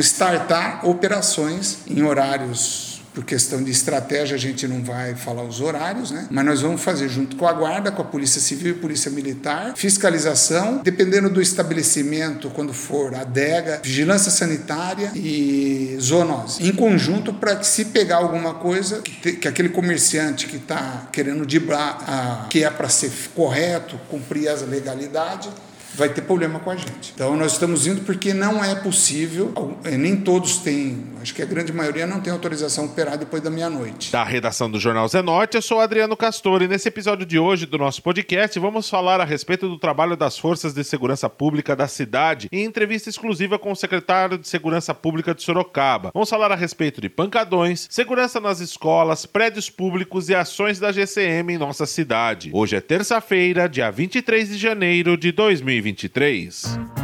vamos startar operações em horários por questão de estratégia, a gente não vai falar os horários, né? Mas nós vamos fazer junto com a Guarda, com a Polícia Civil e Polícia Militar, fiscalização, dependendo do estabelecimento, quando for adega, vigilância sanitária e zoonose. Em conjunto, para que se pegar alguma coisa, que, te, que aquele comerciante que está querendo dibrar, que é para ser correto, cumprir as legalidades, vai ter problema com a gente. Então nós estamos indo porque não é possível, é, nem todos têm, acho que a grande maioria não tem autorização para operar depois da meia-noite. Da redação do Jornal Zenote, eu sou Adriano Castor e nesse episódio de hoje do nosso podcast vamos falar a respeito do trabalho das forças de segurança pública da cidade em entrevista exclusiva com o secretário de Segurança Pública de Sorocaba. Vamos falar a respeito de pancadões, segurança nas escolas, prédios públicos e ações da GCM em nossa cidade. Hoje é terça-feira, dia 23 de janeiro de 2020. 2023.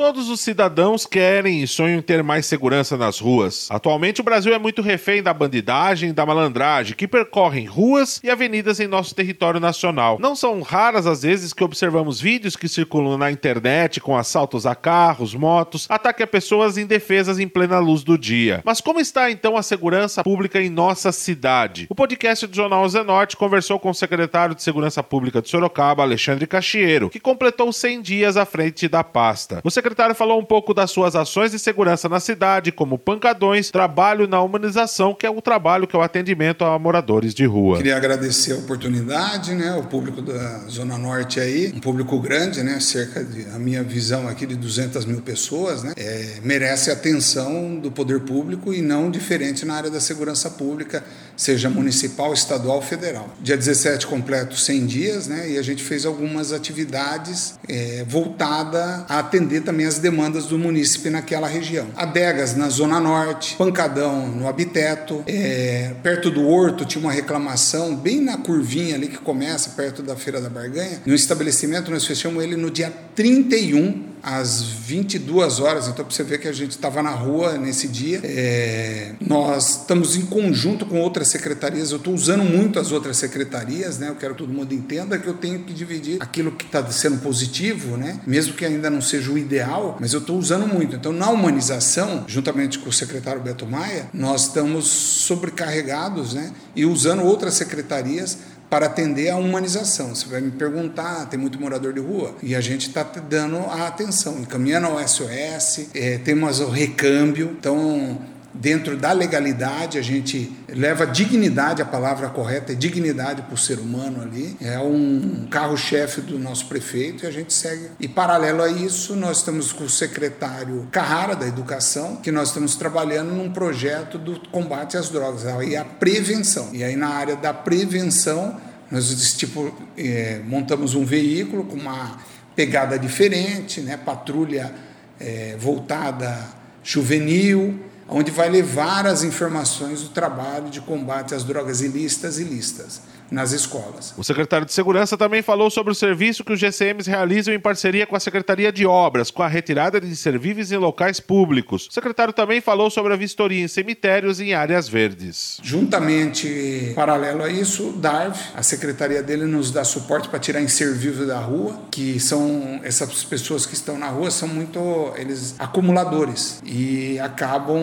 Todos os cidadãos querem e sonham ter mais segurança nas ruas. Atualmente, o Brasil é muito refém da bandidagem e da malandragem que percorrem ruas e avenidas em nosso território nacional. Não são raras as vezes que observamos vídeos que circulam na internet com assaltos a carros, motos, ataque a pessoas indefesas em plena luz do dia. Mas como está então a segurança pública em nossa cidade? O podcast do Jornal Zenorte conversou com o secretário de Segurança Pública de Sorocaba, Alexandre Cachiero, que completou 100 dias à frente da pasta. O secretário falou um pouco das suas ações de segurança na cidade, como pancadões, trabalho na humanização, que é o trabalho que é o atendimento a moradores de rua. Queria agradecer a oportunidade, né, o público da Zona Norte aí, um público grande, né, cerca de, a minha visão aqui, de 200 mil pessoas, né, é, merece atenção do poder público e não diferente na área da segurança pública, seja municipal, estadual federal. Dia 17 completo 100 dias, né, e a gente fez algumas atividades é, voltada a atender também as demandas do munícipe naquela região. Adegas na Zona Norte, Pancadão no Abiteto, é, perto do Horto tinha uma reclamação, bem na curvinha ali que começa, perto da Feira da Barganha. No estabelecimento, nós fechamos ele no dia 31 às 22 horas, então para você ver que a gente estava na rua nesse dia. É, nós estamos em conjunto com outras secretarias, eu estou usando muito as outras secretarias, né? eu quero que todo mundo entenda que eu tenho que dividir aquilo que está sendo positivo, né? mesmo que ainda não seja o ideal, mas eu estou usando muito. Então, na humanização, juntamente com o secretário Beto Maia, nós estamos sobrecarregados né? e usando outras secretarias para atender a humanização. Você vai me perguntar, tem muito morador de rua? E a gente está dando a atenção, encaminhando ao SOS, é, temos o recâmbio, então dentro da legalidade, a gente leva dignidade, a palavra correta é dignidade para o ser humano ali. É um carro-chefe do nosso prefeito e a gente segue. E paralelo a isso, nós estamos com o secretário Carrara da Educação, que nós estamos trabalhando num projeto do combate às drogas e a prevenção. E aí na área da prevenção, nós tipo, é, montamos um veículo com uma pegada diferente, né? patrulha é, voltada juvenil, onde vai levar as informações do trabalho de combate às drogas ilícitas e listas nas escolas. O secretário de Segurança também falou sobre o serviço que os GCMs realizam em parceria com a Secretaria de Obras, com a retirada de inservíveis em locais públicos. O secretário também falou sobre a vistoria em cemitérios e em áreas verdes. Juntamente, paralelo a isso, o DARV, a secretaria dele nos dá suporte para tirar inservível da rua, que são essas pessoas que estão na rua são muito eles acumuladores e acabam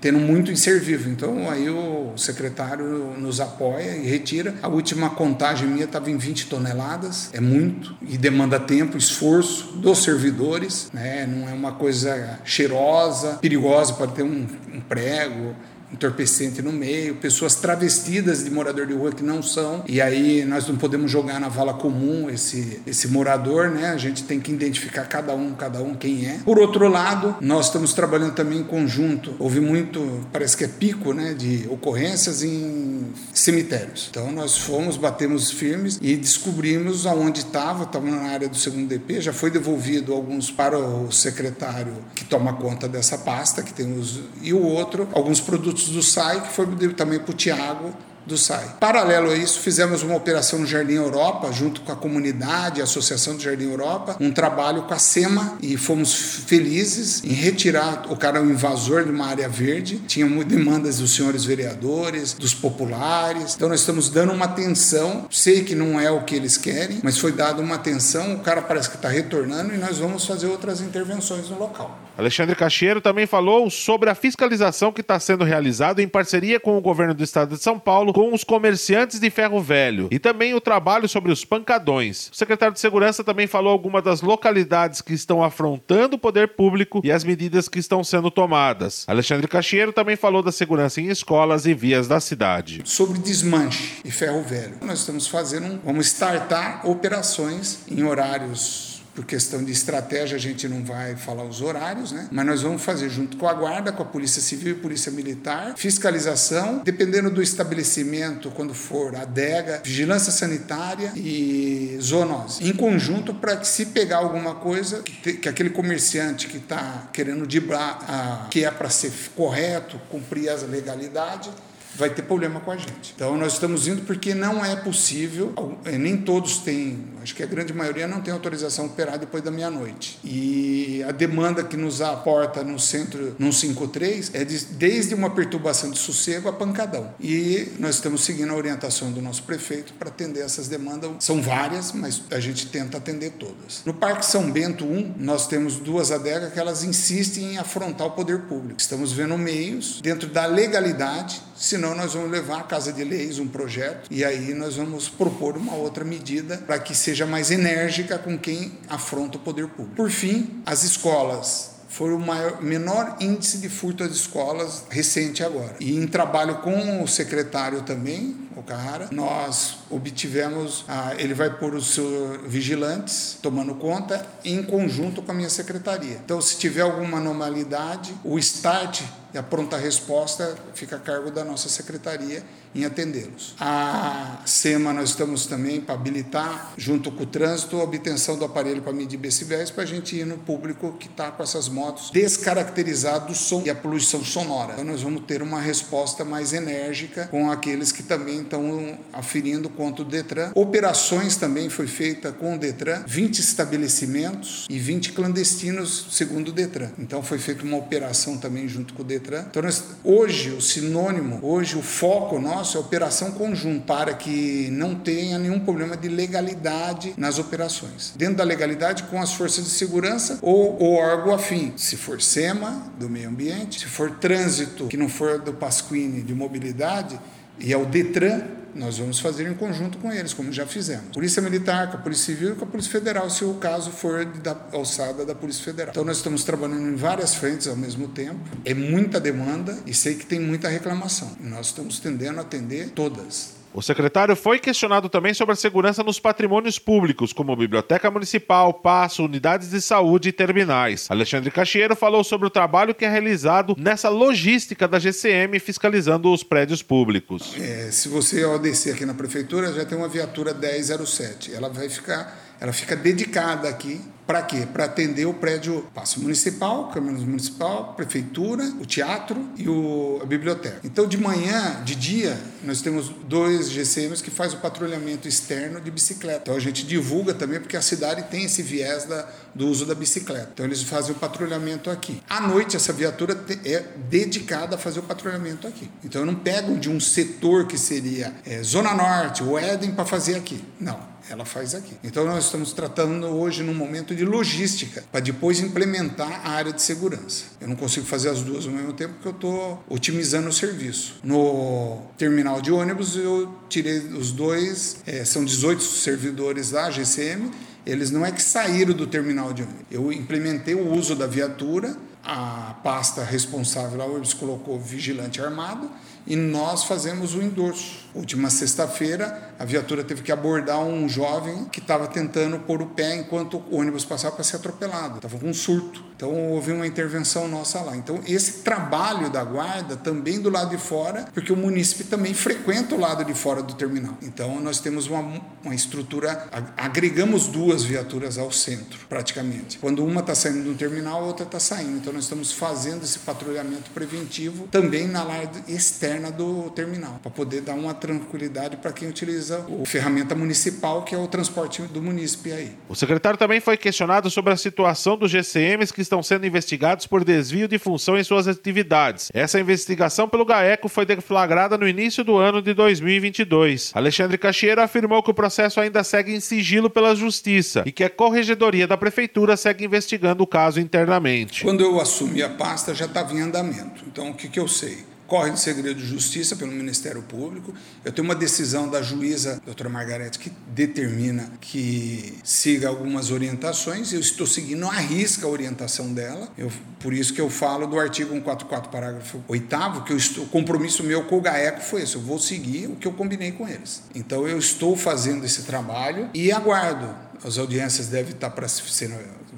tendo muito inservível. Então aí o secretário nos apoia e retira a última contagem minha estava em 20 toneladas, é muito e demanda tempo, esforço dos servidores, né? não é uma coisa cheirosa, perigosa, pode ter um, um prego, entorpecente no meio, pessoas travestidas de morador de rua que não são, e aí nós não podemos jogar na vala comum esse, esse morador, né? A gente tem que identificar cada um, cada um quem é. Por outro lado, nós estamos trabalhando também em conjunto. Houve muito, parece que é pico, né, de ocorrências em cemitérios. Então nós fomos, batemos firmes e descobrimos aonde estava, estava na área do segundo DP, já foi devolvido alguns para o secretário que toma conta dessa pasta, que tem os e o outro, alguns produtos produtos do SAI, que foi também para o Tiago do SAI. Paralelo a isso, fizemos uma operação no Jardim Europa, junto com a comunidade, a Associação do Jardim Europa, um trabalho com a SEMA e fomos felizes em retirar o cara um invasor de uma área verde. Tinha demandas dos senhores vereadores, dos populares. Então nós estamos dando uma atenção. Sei que não é o que eles querem, mas foi dada uma atenção. O cara parece que está retornando e nós vamos fazer outras intervenções no local. Alexandre Cacheiro também falou sobre a fiscalização que está sendo realizada em parceria com o governo do estado de São Paulo com os comerciantes de ferro velho e também o trabalho sobre os pancadões. O secretário de Segurança também falou algumas das localidades que estão afrontando o poder público e as medidas que estão sendo tomadas. Alexandre Cacheiro também falou da segurança em escolas e vias da cidade. Sobre desmanche e ferro velho, nós estamos fazendo, vamos startar operações em horários por questão de estratégia, a gente não vai falar os horários, né? Mas nós vamos fazer junto com a Guarda, com a Polícia Civil e Polícia Militar, fiscalização, dependendo do estabelecimento, quando for adega, vigilância sanitária e zoonose. Em conjunto, para que se pegar alguma coisa, que, te, que aquele comerciante que está querendo dibrar, a, que é para ser correto, cumprir as legalidades, vai ter problema com a gente. Então nós estamos indo porque não é possível, eh, nem todos têm, acho que a grande maioria não tem autorização a operar depois da meia-noite. E a demanda que nos aporta no centro, no 53, é de, desde uma perturbação de sossego a pancadão. E nós estamos seguindo a orientação do nosso prefeito para atender essas demandas. São várias, mas a gente tenta atender todas. No Parque São Bento 1, nós temos duas adegas que elas insistem em afrontar o poder público. Estamos vendo meios dentro da legalidade senão nós vamos levar à Casa de Leis um projeto e aí nós vamos propor uma outra medida para que seja mais enérgica com quem afronta o poder público. Por fim, as escolas foi o maior, menor índice de furto às escolas recente agora. E em trabalho com o secretário também, o Carrara, nós obtivemos, ah, ele vai pôr os seus vigilantes tomando conta em conjunto com a minha secretaria. Então, se tiver alguma anormalidade, o start e a pronta resposta fica a cargo da nossa secretaria em atendê-los. A SEMA nós estamos também para habilitar, junto com o trânsito, a obtenção do aparelho para medir decibéis para a gente ir no público que está com essas motos descaracterizado do som e a poluição sonora. Então nós vamos ter uma resposta mais enérgica com aqueles que também estão aferindo contra o Detran. Operações também foi feita com o Detran, 20 estabelecimentos e 20 clandestinos segundo o Detran. Então foi feita uma operação também junto com o Detran. Então nós, hoje o sinônimo, hoje o foco nosso nosso é operação conjunta, para que não tenha nenhum problema de legalidade nas operações. Dentro da legalidade, com as forças de segurança ou o órgão afim, se for SEMA, do meio ambiente, se for trânsito, que não for do Pasquini, de mobilidade, e é o DETRAN, nós vamos fazer em conjunto com eles, como já fizemos. Polícia Militar, com a Polícia Civil e com a Polícia Federal, se o caso for da alçada da Polícia Federal. Então nós estamos trabalhando em várias frentes ao mesmo tempo. É muita demanda e sei que tem muita reclamação. E nós estamos tendendo a atender todas. O secretário foi questionado também sobre a segurança nos patrimônios públicos, como Biblioteca Municipal, Passo, unidades de saúde e terminais. Alexandre Cacheiro falou sobre o trabalho que é realizado nessa logística da GCM fiscalizando os prédios públicos. É, se você ao descer aqui na prefeitura, já tem uma viatura 1007. Ela vai ficar, ela fica dedicada aqui para quê? Para atender o prédio Passo Municipal, Câmara Municipal, Prefeitura, o teatro e o, a biblioteca. Então, de manhã, de dia, nós temos dois GCMs que faz o patrulhamento externo de bicicleta. Então, a gente divulga também porque a cidade tem esse viés da, do uso da bicicleta. Então, eles fazem o patrulhamento aqui. À noite, essa viatura é dedicada a fazer o patrulhamento aqui. Então, eu não pego de um setor que seria é, Zona Norte ou Éden para fazer aqui. Não ela faz aqui. Então nós estamos tratando hoje num momento de logística para depois implementar a área de segurança. Eu não consigo fazer as duas ao mesmo tempo porque eu estou otimizando o serviço. No terminal de ônibus eu tirei os dois, é, são 18 servidores da GCM. Eles não é que saíram do terminal de ônibus. Eu implementei o uso da viatura, a pasta responsável lá, eles colocou vigilante armado e nós fazemos o endorso. Última sexta-feira, a viatura teve que abordar um jovem que estava tentando pôr o pé enquanto o ônibus passava para ser atropelado. Estava com um surto. Então houve uma intervenção nossa lá. Então esse trabalho da guarda também do lado de fora, porque o município também frequenta o lado de fora do terminal. Então nós temos uma, uma estrutura, agregamos duas viaturas ao centro, praticamente. Quando uma está saindo do terminal, a outra está saindo. Então nós estamos fazendo esse patrulhamento preventivo também na área externa do terminal, para poder dar uma tranquilidade para quem utiliza a ferramenta municipal, que é o transporte do município aí. O secretário também foi questionado sobre a situação dos GCMs que estão sendo investigados por desvio de função em suas atividades. Essa investigação pelo GAECO foi deflagrada no início do ano de 2022. Alexandre Cacheiro afirmou que o processo ainda segue em sigilo pela Justiça e que a Corregedoria da Prefeitura segue investigando o caso internamente. Quando eu eu assumi a pasta já estava em andamento. Então, o que, que eu sei? corre de segredo de justiça pelo Ministério Público. Eu tenho uma decisão da juíza, doutora Margarete, que determina que siga algumas orientações. Eu estou seguindo à risca a orientação dela. Eu, por isso que eu falo do artigo 144, parágrafo 8 que estou, o compromisso meu com o GAECO foi esse. Eu vou seguir o que eu combinei com eles. Então eu estou fazendo esse trabalho e aguardo. As audiências devem estar para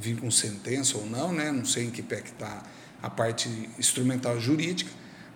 vir com sentença ou não, né? Não sei em que pé que está a parte instrumental jurídica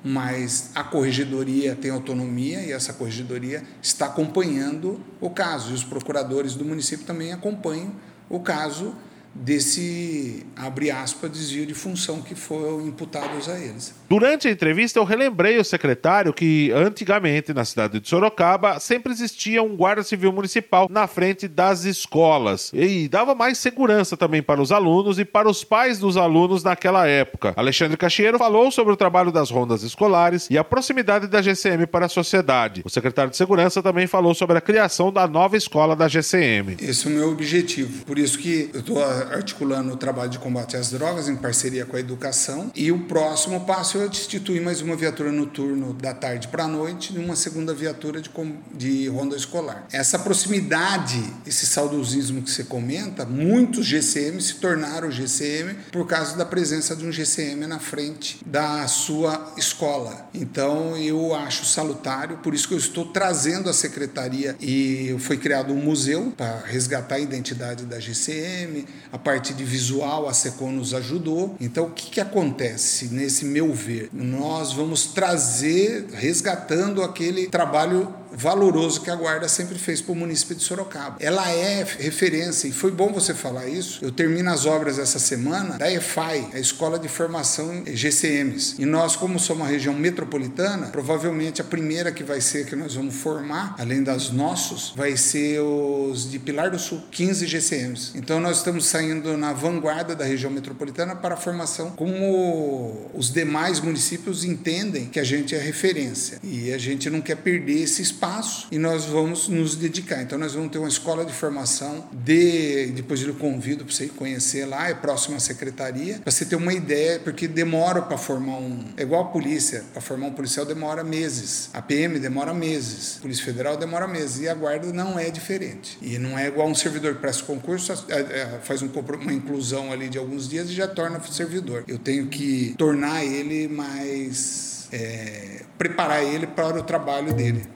mas a corregedoria tem autonomia e essa corregedoria está acompanhando o caso. E os procuradores do município também acompanham o caso desse, abre aspas, desvio de função que foram imputados a eles. Durante a entrevista, eu relembrei o secretário que, antigamente, na cidade de Sorocaba, sempre existia um guarda civil municipal na frente das escolas e dava mais segurança também para os alunos e para os pais dos alunos naquela época. Alexandre Cacheiro falou sobre o trabalho das rondas escolares e a proximidade da GCM para a sociedade. O secretário de Segurança também falou sobre a criação da nova escola da GCM. Esse é o meu objetivo. Por isso que eu estou articulando o trabalho de combate às drogas em parceria com a educação. E o próximo passo é instituir mais uma viatura noturno da tarde para a noite e uma segunda viatura de, de ronda escolar. Essa proximidade, esse saudosismo que você comenta, muitos GCM se tornaram GCM por causa da presença de um GCM na frente da sua escola. Então eu acho salutário, por isso que eu estou trazendo a secretaria e foi criado um museu para resgatar a identidade da GCM, a parte de visual a Secom nos ajudou. Então o que, que acontece nesse meu ver? Nós vamos trazer, resgatando aquele trabalho valoroso que a Guarda sempre fez para o município de Sorocaba. Ela é referência, e foi bom você falar isso. Eu termino as obras essa semana da EFAI, a Escola de Formação GCMs. E nós, como somos uma região metropolitana, provavelmente a primeira que vai ser que nós vamos formar, além das nossos, vai ser os de Pilar do Sul, 15 GCMs. Então nós estamos saindo na vanguarda da região metropolitana para a formação, como os demais municípios entendem que a gente é referência. E a gente não quer perder esse espaço espaço e nós vamos nos dedicar. Então, nós vamos ter uma escola de formação, de, depois eu convido para você ir conhecer lá, é próximo à secretaria, para você ter uma ideia, porque demora para formar um. É igual a polícia, para formar um policial demora meses, a PM demora meses, a Polícia Federal demora meses, e a Guarda não é diferente. E não é igual um servidor que presta concurso, faz um, uma inclusão ali de alguns dias e já torna servidor. Eu tenho que tornar ele mais. É, preparar ele para o trabalho dele.